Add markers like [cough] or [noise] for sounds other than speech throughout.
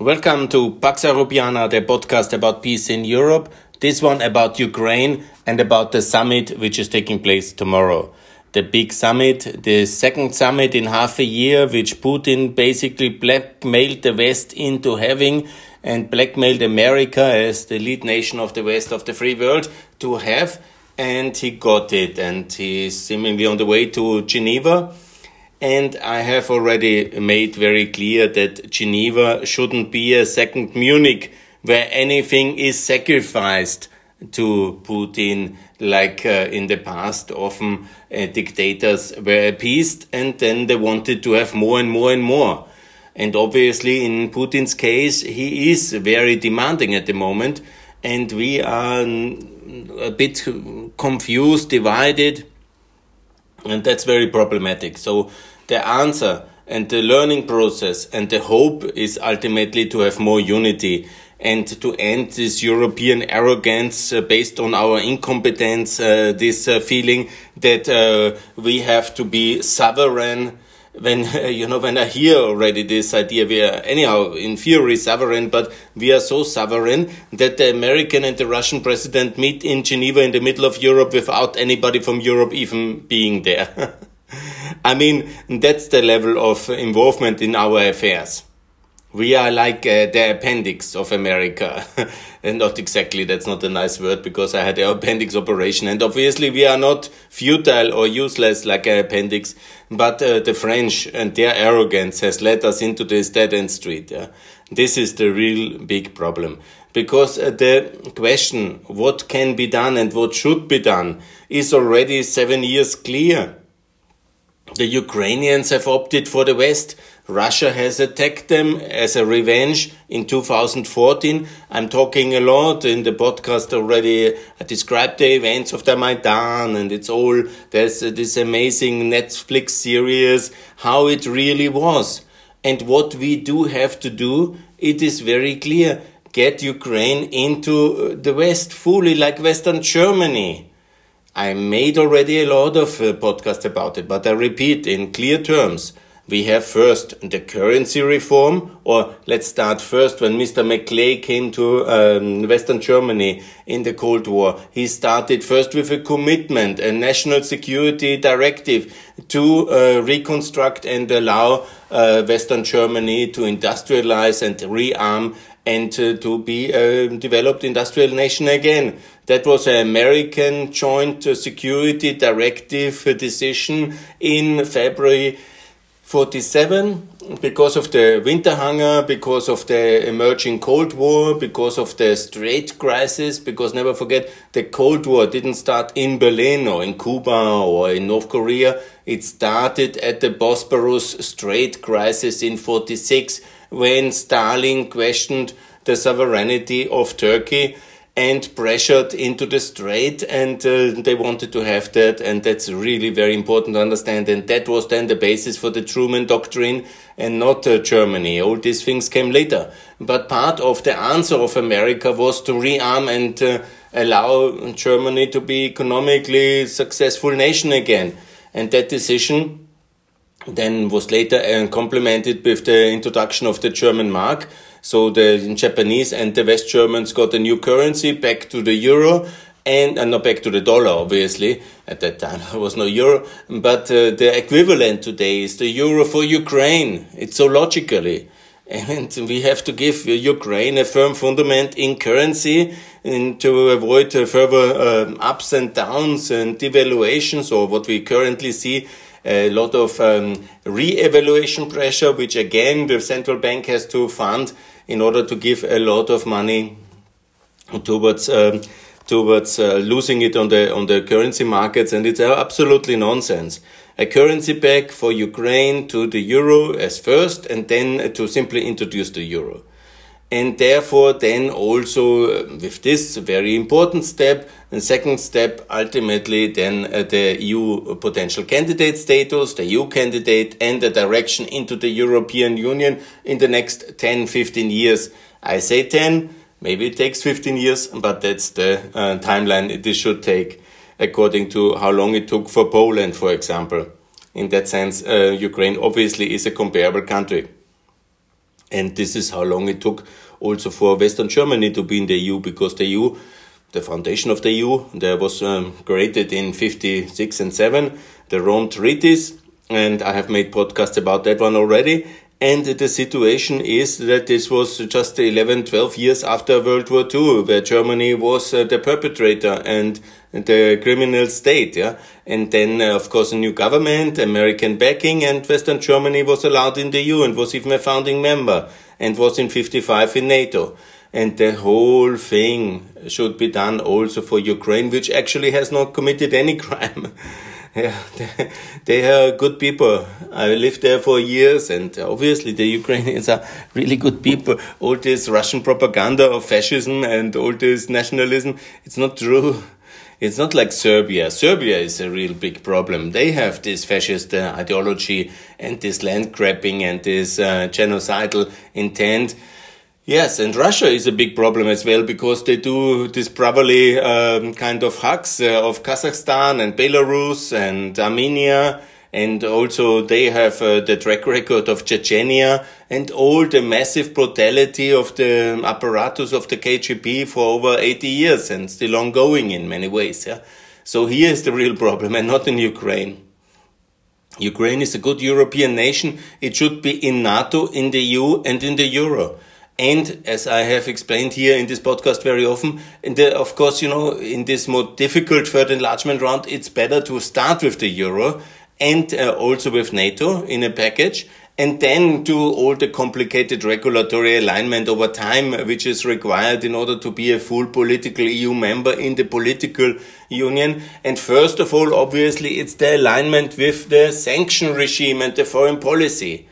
Welcome to Pax Europiana, the podcast about peace in Europe. This one about Ukraine and about the summit which is taking place tomorrow. The big summit, the second summit in half a year, which Putin basically blackmailed the West into having and blackmailed America as the lead nation of the West of the free world to have. And he got it. And he's seemingly on the way to Geneva and I have already made very clear that Geneva shouldn't be a second Munich where anything is sacrificed to Putin, like uh, in the past, often uh, dictators were appeased and then they wanted to have more and more and more. And obviously, in Putin's case, he is very demanding at the moment, and we are a bit confused, divided and that's very problematic. So the answer and the learning process and the hope is ultimately to have more unity and to end this European arrogance uh, based on our incompetence, uh, this uh, feeling that uh, we have to be sovereign. When [laughs] you know, when I hear already this idea, we are anyhow in theory sovereign, but we are so sovereign that the American and the Russian president meet in Geneva in the middle of Europe without anybody from Europe even being there. [laughs] I mean, that's the level of involvement in our affairs. We are like uh, the appendix of America. [laughs] and not exactly, that's not a nice word because I had an appendix operation. And obviously, we are not futile or useless like an appendix, but uh, the French and their arrogance has led us into this dead end street. Yeah? This is the real big problem. Because uh, the question, what can be done and what should be done, is already seven years clear the Ukrainians have opted for the West. Russia has attacked them as a revenge in 2014. I'm talking a lot in the podcast already. I described the events of the Maidan and it's all, there's uh, this amazing Netflix series, how it really was. And what we do have to do, it is very clear. Get Ukraine into uh, the West fully like Western Germany. I made already a lot of uh, podcasts about it, but I repeat in clear terms. We have first the currency reform, or let's start first when Mr. McCloy came to um, Western Germany in the Cold War. He started first with a commitment, a national security directive to uh, reconstruct and allow uh, Western Germany to industrialize and rearm and uh, to be a developed industrial nation again. That was an American Joint Security Directive decision in February 47 because of the winter hunger, because of the emerging Cold War, because of the Strait crisis, because never forget the Cold War didn't start in Berlin or in Cuba or in North Korea. It started at the Bosporus Strait crisis in 46 when Stalin questioned the sovereignty of Turkey and pressured into the strait and uh, they wanted to have that and that's really very important to understand and that was then the basis for the Truman doctrine and not uh, Germany all these things came later but part of the answer of America was to rearm and uh, allow Germany to be economically successful nation again and that decision then was later uh, complemented with the introduction of the German mark. So the Japanese and the West Germans got a new currency back to the euro and, and not back to the dollar, obviously. At that time, [laughs] there was no euro, but uh, the equivalent today is the euro for Ukraine. It's so logically. And [laughs] we have to give Ukraine a firm fundament in currency and to avoid further um, ups and downs and devaluations or what we currently see a lot of um, re-evaluation pressure, which again the central bank has to fund in order to give a lot of money towards um, towards uh, losing it on the on the currency markets, and it's absolutely nonsense. A currency back for Ukraine to the euro as first, and then to simply introduce the euro. And therefore then also uh, with this very important step the second step ultimately then uh, the EU potential candidate status the EU candidate and the direction into the European Union in the next 10 15 years. I say 10 maybe it takes 15 years but that's the uh, timeline this should take according to how long it took for Poland for example in that sense uh, Ukraine obviously is a comparable country And this is how long it took also for Western Germany to be in the EU because the EU, the foundation of the EU, there was um, created in 56 and 7, the Rome Treaties. And I have made podcasts about that one already. And the situation is that this was just 11, 12 years after World War II, where Germany was uh, the perpetrator and the criminal state. Yeah. And then, uh, of course, a new government, American backing, and Western Germany was allowed in the EU and was even a founding member and was in 55 in NATO. And the whole thing should be done also for Ukraine, which actually has not committed any [laughs] crime. [laughs] yeah, they, they, are good people. I lived there for years, and obviously the Ukrainians are really good people. All this Russian propaganda of fascism and all this nationalism, it's not true. It's not like Serbia. Serbia is a real big problem. They have this fascist uh, ideology and this land grabbing and this uh, genocidal intent. Yes, and Russia is a big problem as well because they do this probably um, kind of hugs uh, of Kazakhstan and Belarus and Armenia. And also they have uh, the track record of Chechnya and all the massive brutality of the apparatus of the KGB for over 80 years and still ongoing in many ways. Yeah? So here is the real problem and not in Ukraine. Ukraine is a good European nation. It should be in NATO, in the EU and in the Euro. And as I have explained here in this podcast very often, the, of course, you know, in this more difficult third enlargement round, it's better to start with the euro and uh, also with NATO in a package and then do all the complicated regulatory alignment over time, which is required in order to be a full political EU member in the political union. And first of all, obviously, it's the alignment with the sanction regime and the foreign policy.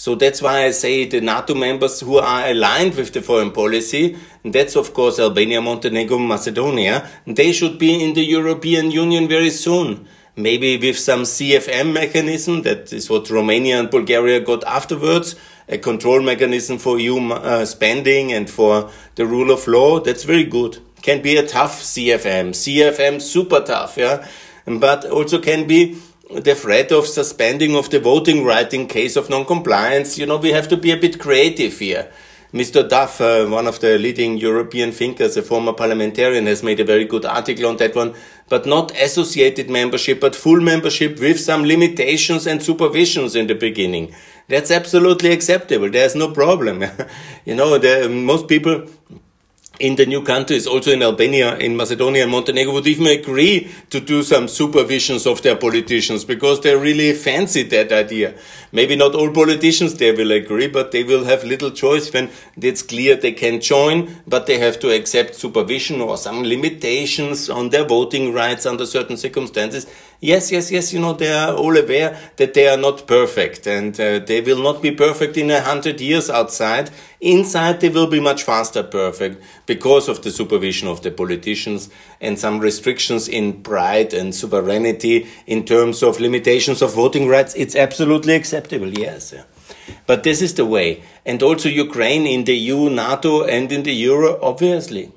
So that's why I say the NATO members who are aligned with the foreign policy, and that's of course Albania, Montenegro, Macedonia, they should be in the European Union very soon. Maybe with some CVM mechanism, that is what Romania and Bulgaria got afterwards, a control mechanism for EU uh, spending and for the rule of law. That's very good. Can be a tough CVM. CVM super tough, yeah. But also can be the threat of suspending of the voting right in case of non-compliance, you know, we have to be a bit creative here. Mr. Duff, uh, one of the leading European thinkers, a former parliamentarian, has made a very good article on that one. But not associated membership, but full membership with some limitations and supervisions in the beginning. That's absolutely acceptable. There's no problem. [laughs] you know, the, most people in the new countries, also in Albania, in Macedonia and Montenegro, would even agree to do some supervisions of their politicians because they really fancy that idea. Maybe not all politicians they will agree, but they will have little choice when it's clear they can join, but they have to accept supervision or some limitations on their voting rights under certain circumstances. Yes, yes, yes, you know, they are all aware that they are not perfect and uh, they will not be perfect in a hundred years outside. Inside, they will be much faster perfect because of the supervision of the politicians and some restrictions in pride and sovereignty in terms of limitations of voting rights. It's absolutely acceptable, yes. But this is the way. And also Ukraine in the EU, NATO, and in the Euro, obviously.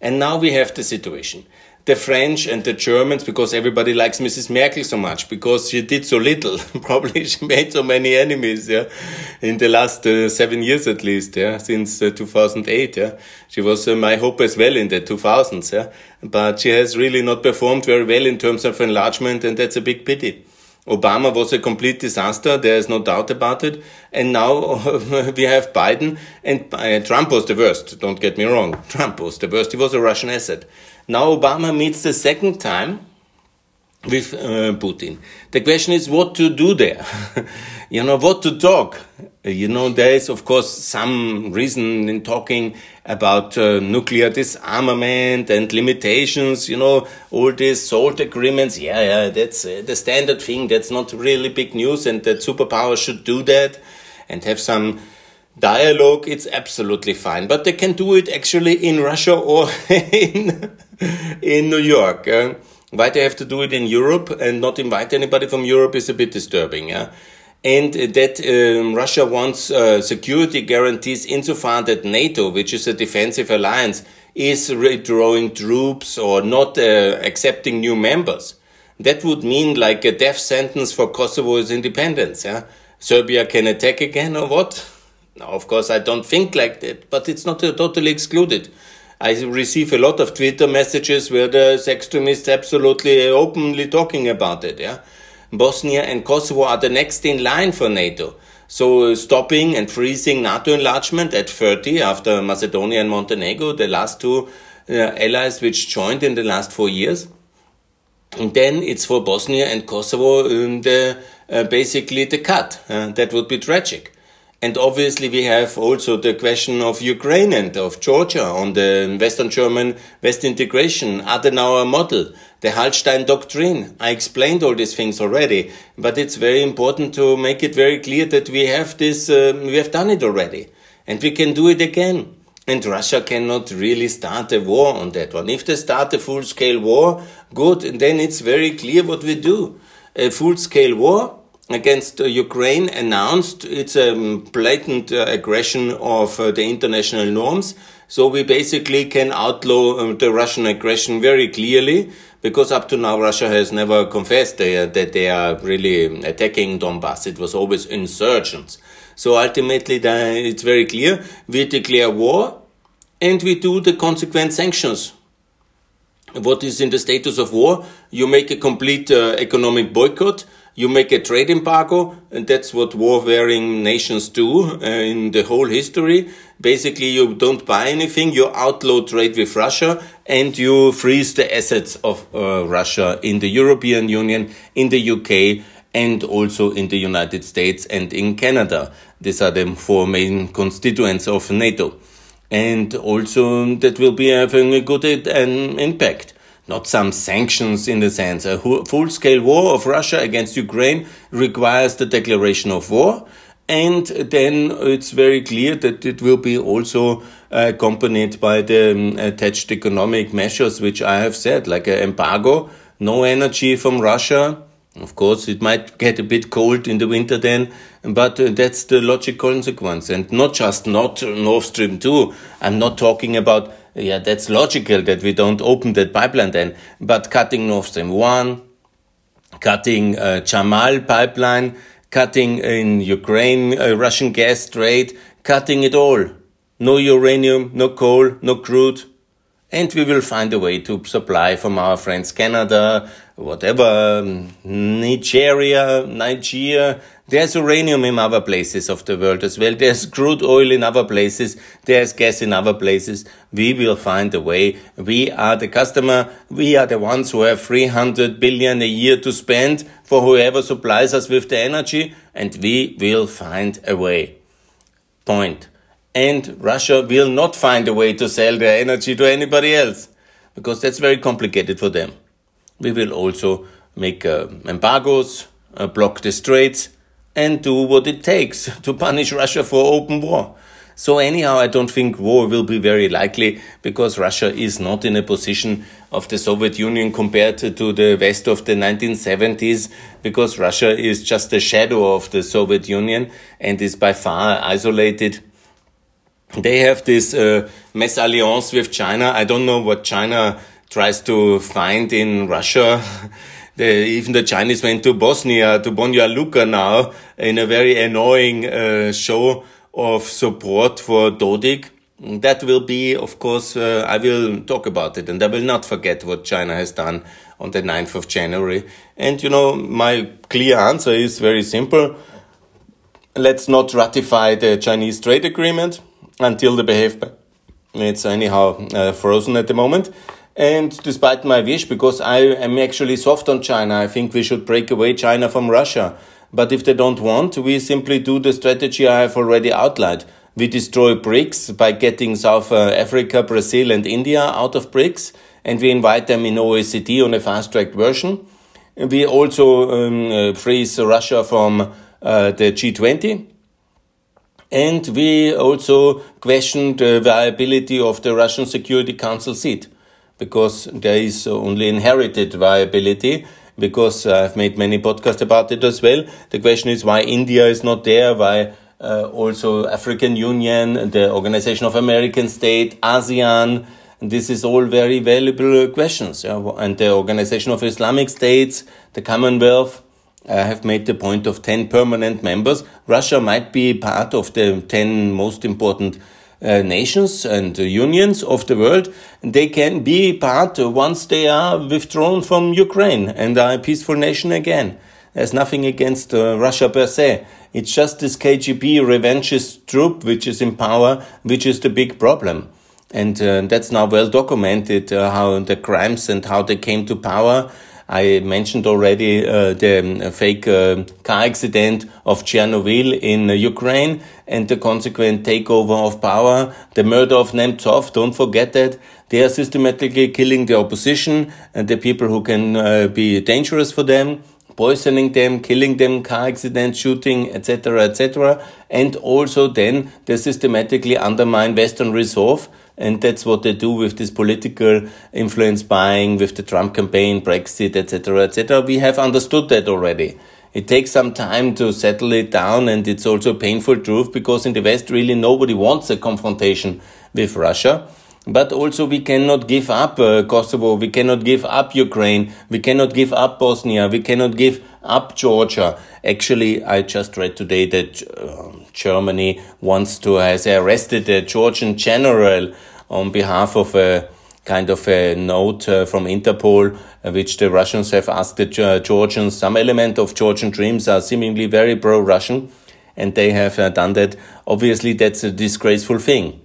And now we have the situation the French and the Germans because everybody likes Mrs. Merkel so much because she did so little. [laughs] Probably she made so many enemies, yeah, in the last uh, seven years at least, yeah, since uh, 2008, yeah. She was uh, my hope as well in the 2000s, yeah. But she has really not performed very well in terms of enlargement and that's a big pity. Obama was a complete disaster. There is no doubt about it. And now [laughs] we have Biden and uh, Trump was the worst. Don't get me wrong. Trump was the worst. He was a Russian asset. Now Obama meets the second time with uh, Putin. The question is what to do there. [laughs] you know, what to talk. You know, there is, of course, some reason in talking about uh, nuclear disarmament and limitations, you know, all these SALT agreements. Yeah, yeah, that's uh, the standard thing. That's not really big news, and that superpowers should do that and have some dialogue. It's absolutely fine. But they can do it actually in Russia or [laughs] in [laughs] in New York. Uh, why they have to do it in Europe and not invite anybody from Europe is a bit disturbing. Yeah? And that um, Russia wants uh, security guarantees insofar that NATO, which is a defensive alliance, is withdrawing troops or not uh, accepting new members. That would mean like a death sentence for Kosovo's independence. Yeah? Serbia can attack again or what? Now, of course, I don't think like that, but it's not totally excluded. I receive a lot of Twitter messages where there's extremists absolutely openly talking about it. Yeah, Bosnia and Kosovo are the next in line for NATO. So stopping and freezing NATO enlargement at 30 after Macedonia and Montenegro, the last two uh, allies which joined in the last four years. And then it's for Bosnia and Kosovo um, the, uh, basically the cut. Uh, that would be tragic. And obviously we have also the question of Ukraine and of Georgia on the Western German West integration, Adenauer model the Hallstein doctrine. I explained all these things already, but it's very important to make it very clear that we have this, uh, we have done it already, and we can do it again. And Russia cannot really start a war on that one. If they start a full scale war, good, and then it's very clear what we do. A full scale war against uh, Ukraine announced it's a blatant uh, aggression of uh, the international norms. So we basically can outlaw the Russian aggression very clearly because up to now Russia has never confessed that they are really attacking Donbass. It was always insurgents. So ultimately, it's very clear: we declare war, and we do the consequent sanctions. What is in the status of war? You make a complete uh, economic boycott you make a trade embargo, and that's what war-wearing nations do uh, in the whole history. Basically, you don't buy anything, you outlaw trade with Russia, and you freeze the assets of uh, Russia in the European Union, in the UK, and also in the United States and in Canada. These are the four main constituents of NATO. And also that will be having a good uh, impact not some sanctions in the sense. A full scale war of Russia against Ukraine requires the declaration of war. And then it's very clear that it will be also accompanied by the um, attached economic measures, which I have said, like an embargo, no energy from Russia. Of course, it might get a bit cold in the winter then, but uh, that's the logical consequence. And not just not Nord Stream 2. I'm not talking about yeah, that's logical that we don't open that pipeline then. But cutting Nord Stream 1, cutting uh, Yamal pipeline, cutting in Ukraine uh, Russian gas trade, cutting it all. No uranium, no coal, no crude. And we will find a way to supply from our friends Canada, whatever, Nigeria, Nigeria, there's uranium in other places of the world as well. There's crude oil in other places. There's gas in other places. We will find a way. We are the customer. We are the ones who have 300 billion a year to spend for whoever supplies us with the energy and we will find a way. Point. And Russia will not find a way to sell their energy to anybody else because that's very complicated for them. We will also make uh, embargoes, uh, block the straits, and do what it takes to punish Russia for open war. So anyhow, I don't think war will be very likely because Russia is not in a position of the Soviet Union compared to the West of the 1970s because Russia is just a shadow of the Soviet Union and is by far isolated. They have this uh, alliance with China. I don't know what China tries to find in Russia. [laughs] the, even the Chinese went to Bosnia, to Banja Luka now, in a very annoying uh, show of support for Dodik. That will be, of course, uh, I will talk about it and I will not forget what China has done on the 9th of January. And, you know, my clear answer is very simple. Let's not ratify the Chinese trade agreement until the behavior. It's anyhow uh, frozen at the moment. And despite my wish, because I am actually soft on China, I think we should break away China from Russia. But if they don't want, we simply do the strategy I have already outlined. We destroy BRICS by getting South uh, Africa, Brazil, and India out of BRICS, and we invite them in OECD on a fast track version. We also um, uh, freeze Russia from uh, the G20. And we also question the viability of the Russian Security Council seat because there is only inherited viability because I've made many podcasts about it as well. The question is why India is not there, why uh, also African Union, the Organization of American States, ASEAN, this is all very valuable questions. Yeah? And the Organization of Islamic States, the Commonwealth, I have made the point of 10 permanent members. Russia might be part of the 10 most important uh, nations and uh, unions of the world. They can be part uh, once they are withdrawn from Ukraine and are a peaceful nation again. There's nothing against uh, Russia per se. It's just this KGB revanchist troop which is in power, which is the big problem. And uh, that's now well documented uh, how the crimes and how they came to power. I mentioned already the um, fake car accident of Chornovil in Ukraine and the consequent takeover of power, the murder of Nemtsov. Don't forget that they are systematically killing the opposition and the people who can uh, be dangerous for them poisoning them, killing them, car accidents, shooting, etc., etc. And also then they systematically undermine Western Resolve. And that's what they do with this political influence buying, with the Trump campaign, Brexit, etc., etc. We have understood that already. It takes some time to settle it down, and it's also a painful truth because in the West, really nobody wants a confrontation with Russia. But also we cannot give up uh, Kosovo, we cannot give up Ukraine, we cannot give up Bosnia, we cannot give up Georgia. Actually, I just read today that uh, Germany wants to has arrested a Georgian general on behalf of a kind of a note uh, from Interpol, uh, which the Russians have asked the uh, Georgians. Some element of Georgian dreams are seemingly very pro-Russian, and they have uh, done that. Obviously, that's a disgraceful thing.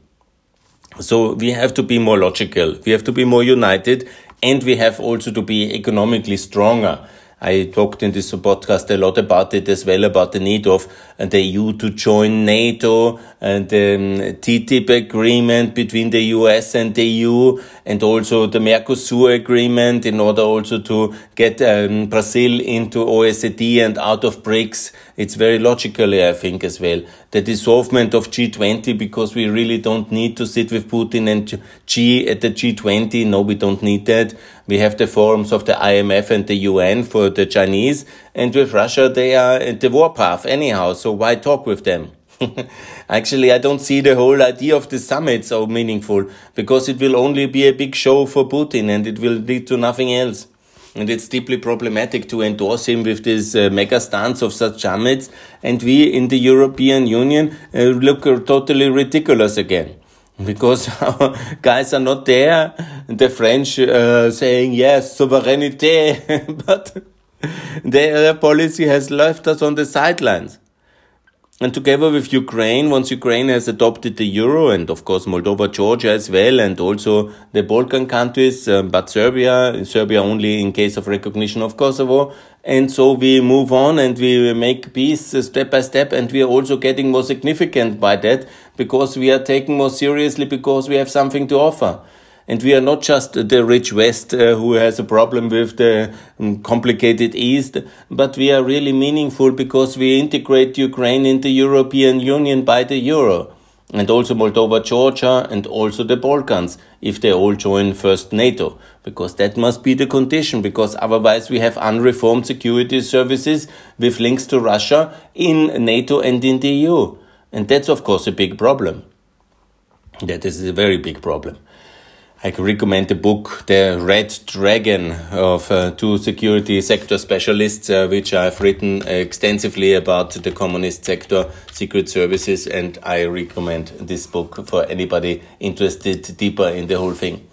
So we have to be more logical. We have to be more united and we have also to be economically stronger. I talked in this podcast a lot about it as well, about the need of the EU to join NATO and the um, TTIP agreement between the US and the EU and also the Mercosur agreement in order also to get um, Brazil into OECD and out of BRICS. It's very logically, I think, as well. The dissolvement of G20 because we really don't need to sit with Putin and G at the G20. No, we don't need that. We have the forums of the IMF and the UN for the Chinese. And with Russia, they are at the warpath anyhow. So why talk with them? [laughs] Actually, I don't see the whole idea of the summit so meaningful because it will only be a big show for Putin and it will lead to nothing else. And it's deeply problematic to endorse him with this uh, mega stance of such summits. And we in the European Union uh, look totally ridiculous again. Because [laughs] guys are not there. The French uh, saying, yes, sovereignty. [laughs] but their policy has left us on the sidelines. And together with Ukraine, once Ukraine has adopted the euro, and of course Moldova, Georgia as well, and also the Balkan countries, um, but Serbia, Serbia only in case of recognition of Kosovo. And so we move on and we make peace step by step, and we are also getting more significant by that because we are taken more seriously because we have something to offer. And we are not just the rich West uh, who has a problem with the um, complicated East, but we are really meaningful because we integrate Ukraine in the European Union by the euro. And also Moldova, Georgia, and also the Balkans, if they all join first NATO. Because that must be the condition, because otherwise we have unreformed security services with links to Russia in NATO and in the EU. And that's of course a big problem. That is a very big problem. I recommend the book The Red Dragon of uh, two security sector specialists, uh, which I've written extensively about the communist sector, secret services, and I recommend this book for anybody interested deeper in the whole thing.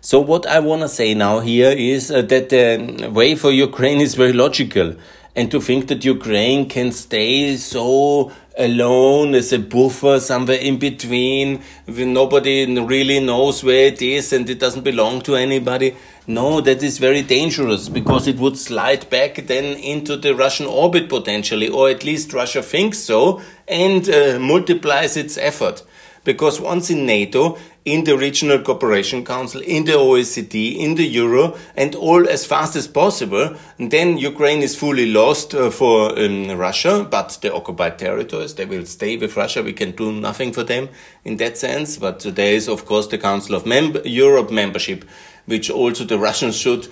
So what I want to say now here is uh, that the way for Ukraine is very logical and to think that Ukraine can stay so alone as a buffer somewhere in between when nobody really knows where it is and it doesn't belong to anybody. No, that is very dangerous because it would slide back then into the Russian orbit potentially, or at least Russia thinks so and uh, multiplies its effort. Because once in NATO, in the Regional Cooperation Council, in the OECD, in the Euro, and all as fast as possible. And then Ukraine is fully lost uh, for um, Russia, but the occupied territories, they will stay with Russia. We can do nothing for them in that sense. But there is, of course, the Council of Mem Europe membership, which also the Russians should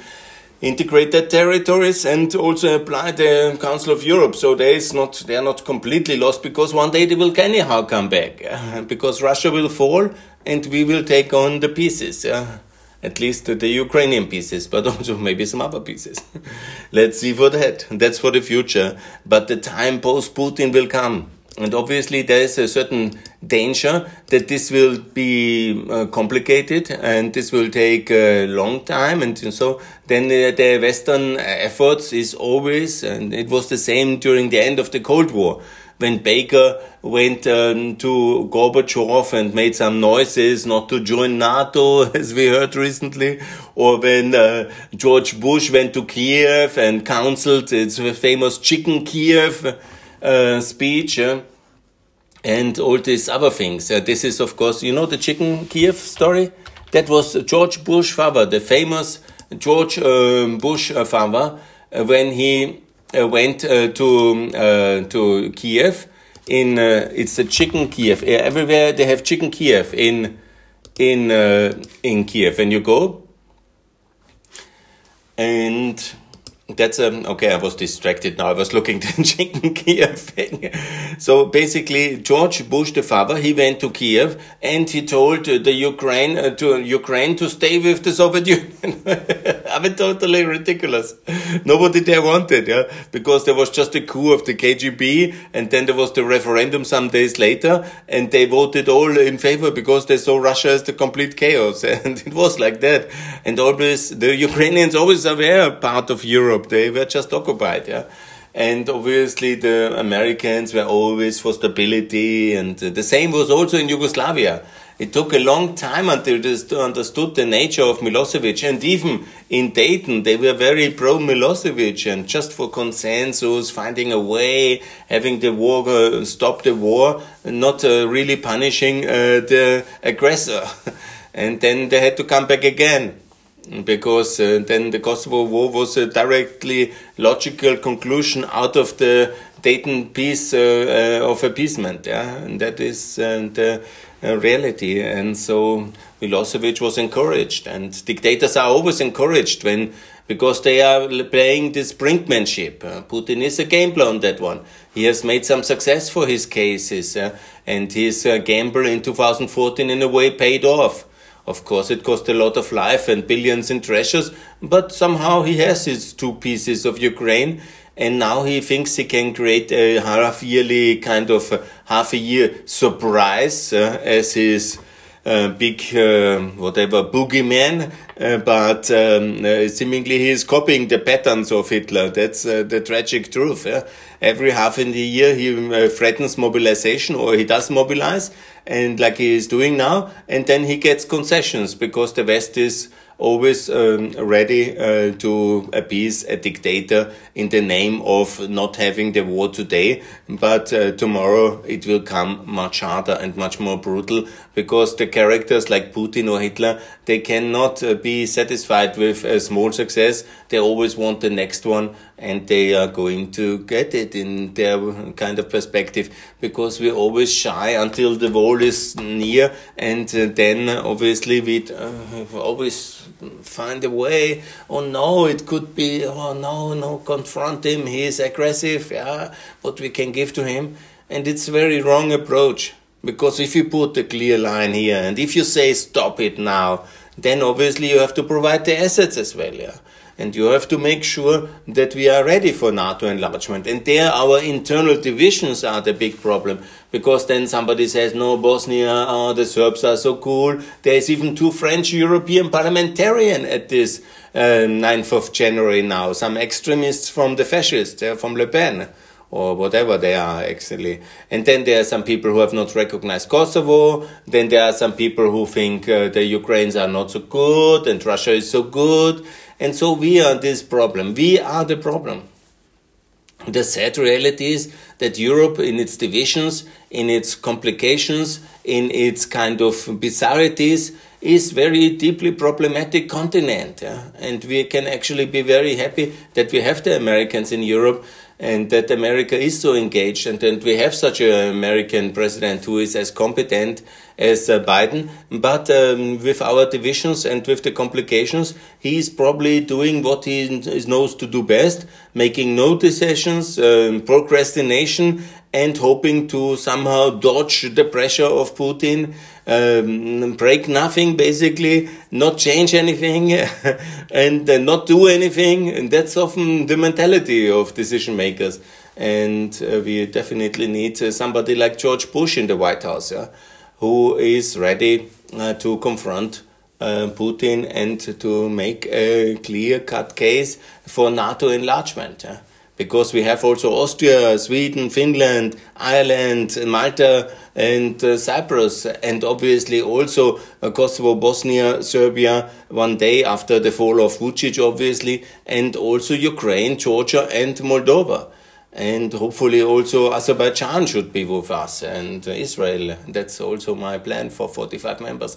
integrate territories and also apply the Council of Europe. So they is not they are not completely lost because one day they will anyhow come back [laughs] because Russia will fall and we will take on the pieces. [laughs] at least the Ukrainian pieces, but [laughs] also maybe some other pieces. Let's see for that. That's for the future. But the time post Putin will come. And obviously, there is a certain danger that this will be uh, complicated and this will take a long time. And so then uh, the Western efforts is always, and it was the same during the end of the Cold War when Baker went um, to Gorbachev and made some noises not to join NATO, [laughs] as we heard recently, or when uh, George Bush went to Kiev and counseled its famous Chicken Kiev uh, speech. And all these other things. Uh, this is, of course, you know the Chicken Kiev story? That was George Bush father, the famous George um, Bush uh, father, uh, when he uh, went uh, to uh, to Kiev. In it's a chicken Kiev. Everywhere they have chicken Kiev in in in Kiev, and you go and that's um okay i was distracted. Now i was looking [laughs] to chicken kiev. Thing [laughs] so basically george bush the father he went to kiev and he told uh, the ukraine uh, to ukraine to stay with the soviet [laughs] union. I mean totally ridiculous. Nobody there wanted yeah because there was just a coup of the kgb and then there was the referendum some days later and they voted all in favor because they saw russia as the complete chaos. And it was like that. And always the ukrainians always were part of europe Europe. They were just occupied, yeah. And obviously, the Americans were always for stability, and the same was also in Yugoslavia. It took a long time until they understood the nature of Milosevic, and even in Dayton, they were very pro Milosevic, and just for consensus, finding a way, having the war uh, stop the war, not uh, really punishing uh, the aggressor. [laughs] and then they had to come back again because uh, then the Kosovo War was a directly logical conclusion out of the Dayton peace uh, uh, of appeasement. Yeah, and that is uh, the uh, reality. And so Milosevic was encouraged, and dictators are always encouraged when because they are playing this brinkmanship. Uh, Putin is a gambler on that one. He has made some success for his cases, and his gamble in 2014 in a way paid off. Of course, it cost a lot of life and billions in treasures, but somehow he has his two pieces of Ukraine, and now he thinks he can create a half yearly kind of half a year surprise uh, as his uh, big whatever boogeyman, uh, but um, uh, seemingly he is copying the patterns of Hitler. That's uh, the tragic truth. Yeah? Every half in the year he threatens mobilization, or he does mobilize, and like he is doing now, and then he gets concessions because the West is always um, ready uh, to appease a dictator in the name of not having the war today, but uh, tomorrow it will come much harder and much more brutal because the characters like Putin or Hitler, they cannot uh, be satisfied with a small success. They always want the next one and they are going to get it in their kind of perspective because we're always shy until the wall is near and uh, then obviously we uh, always find a way. Oh no it could be oh no no confront him. He is aggressive. Yeah what we can give to him and it's very wrong approach because if you put a clear line here and if you say stop it now, then obviously you have to provide the assets as well, yeah. And you have to make sure that we are ready for NATO enlargement. And there our internal divisions are the big problem. Because then somebody says, no, Bosnia, oh, the Serbs are so cool. There's even two French European parliamentarians at this uh, 9th of January now. Some extremists from the fascists, uh, from Le Pen or whatever they are actually. And then there are some people who have not recognized Kosovo. Then there are some people who think uh, the Ukrainians are not so good and Russia is so good. And so we are this problem. We are the problem. The sad reality is that Europe, in its divisions, in its complications, in its kind of bizarrities, is very deeply problematic continent. Yeah? And we can actually be very happy that we have the Americans in Europe and that America is so engaged and that we have such an American president who is as competent as uh, Biden. But um, with our divisions and with the complications, he is probably doing what he knows to do best, making no decisions, um, procrastination, and hoping to somehow dodge the pressure of Putin um, break nothing, basically, not change anything, [laughs] and uh, not do anything. And that's often the mentality of decision makers. And uh, we definitely need uh, somebody like George Bush in the White House, yeah, who is ready uh, to confront uh, Putin and to make a clear cut case for NATO enlargement. Yeah because we have also Austria, Sweden, Finland, Ireland, Malta, and uh, Cyprus, and obviously also uh, Kosovo, Bosnia, Serbia, one day after the fall of Vucic, obviously, and also Ukraine, Georgia, and Moldova. And hopefully also Azerbaijan should be with us, and uh, Israel. That's also my plan for 45 members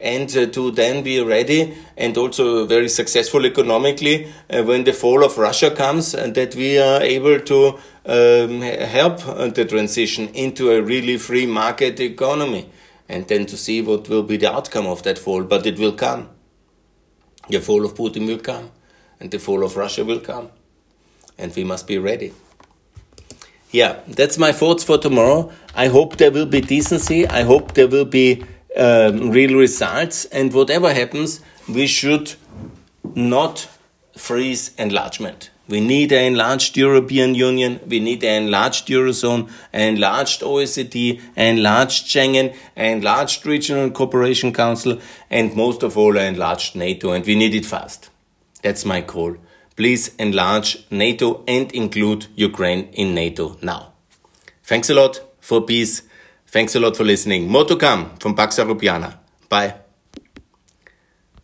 and uh, to then be ready and also very successful economically uh, when the fall of Russia comes and that we are able to um, help the transition into a really free market economy and then to see what will be the outcome of that fall. But it will come. The fall of Putin will come and the fall of Russia will come and we must be ready. Yeah, that's my thoughts for tomorrow. I hope there will be decency. I hope there will be um, real results. And whatever happens, we should not freeze enlargement. We need an enlarged European Union, we need an enlarged Eurozone, an enlarged OECD, an enlarged Schengen, an enlarged Regional Cooperation Council, and most of all, an enlarged NATO, and we need it fast. That's my call. Please enlarge NATO and include Ukraine in NATO now. Thanks a lot for peace. Thanks a lot for listening. More to come from Pax Europiana. Bye.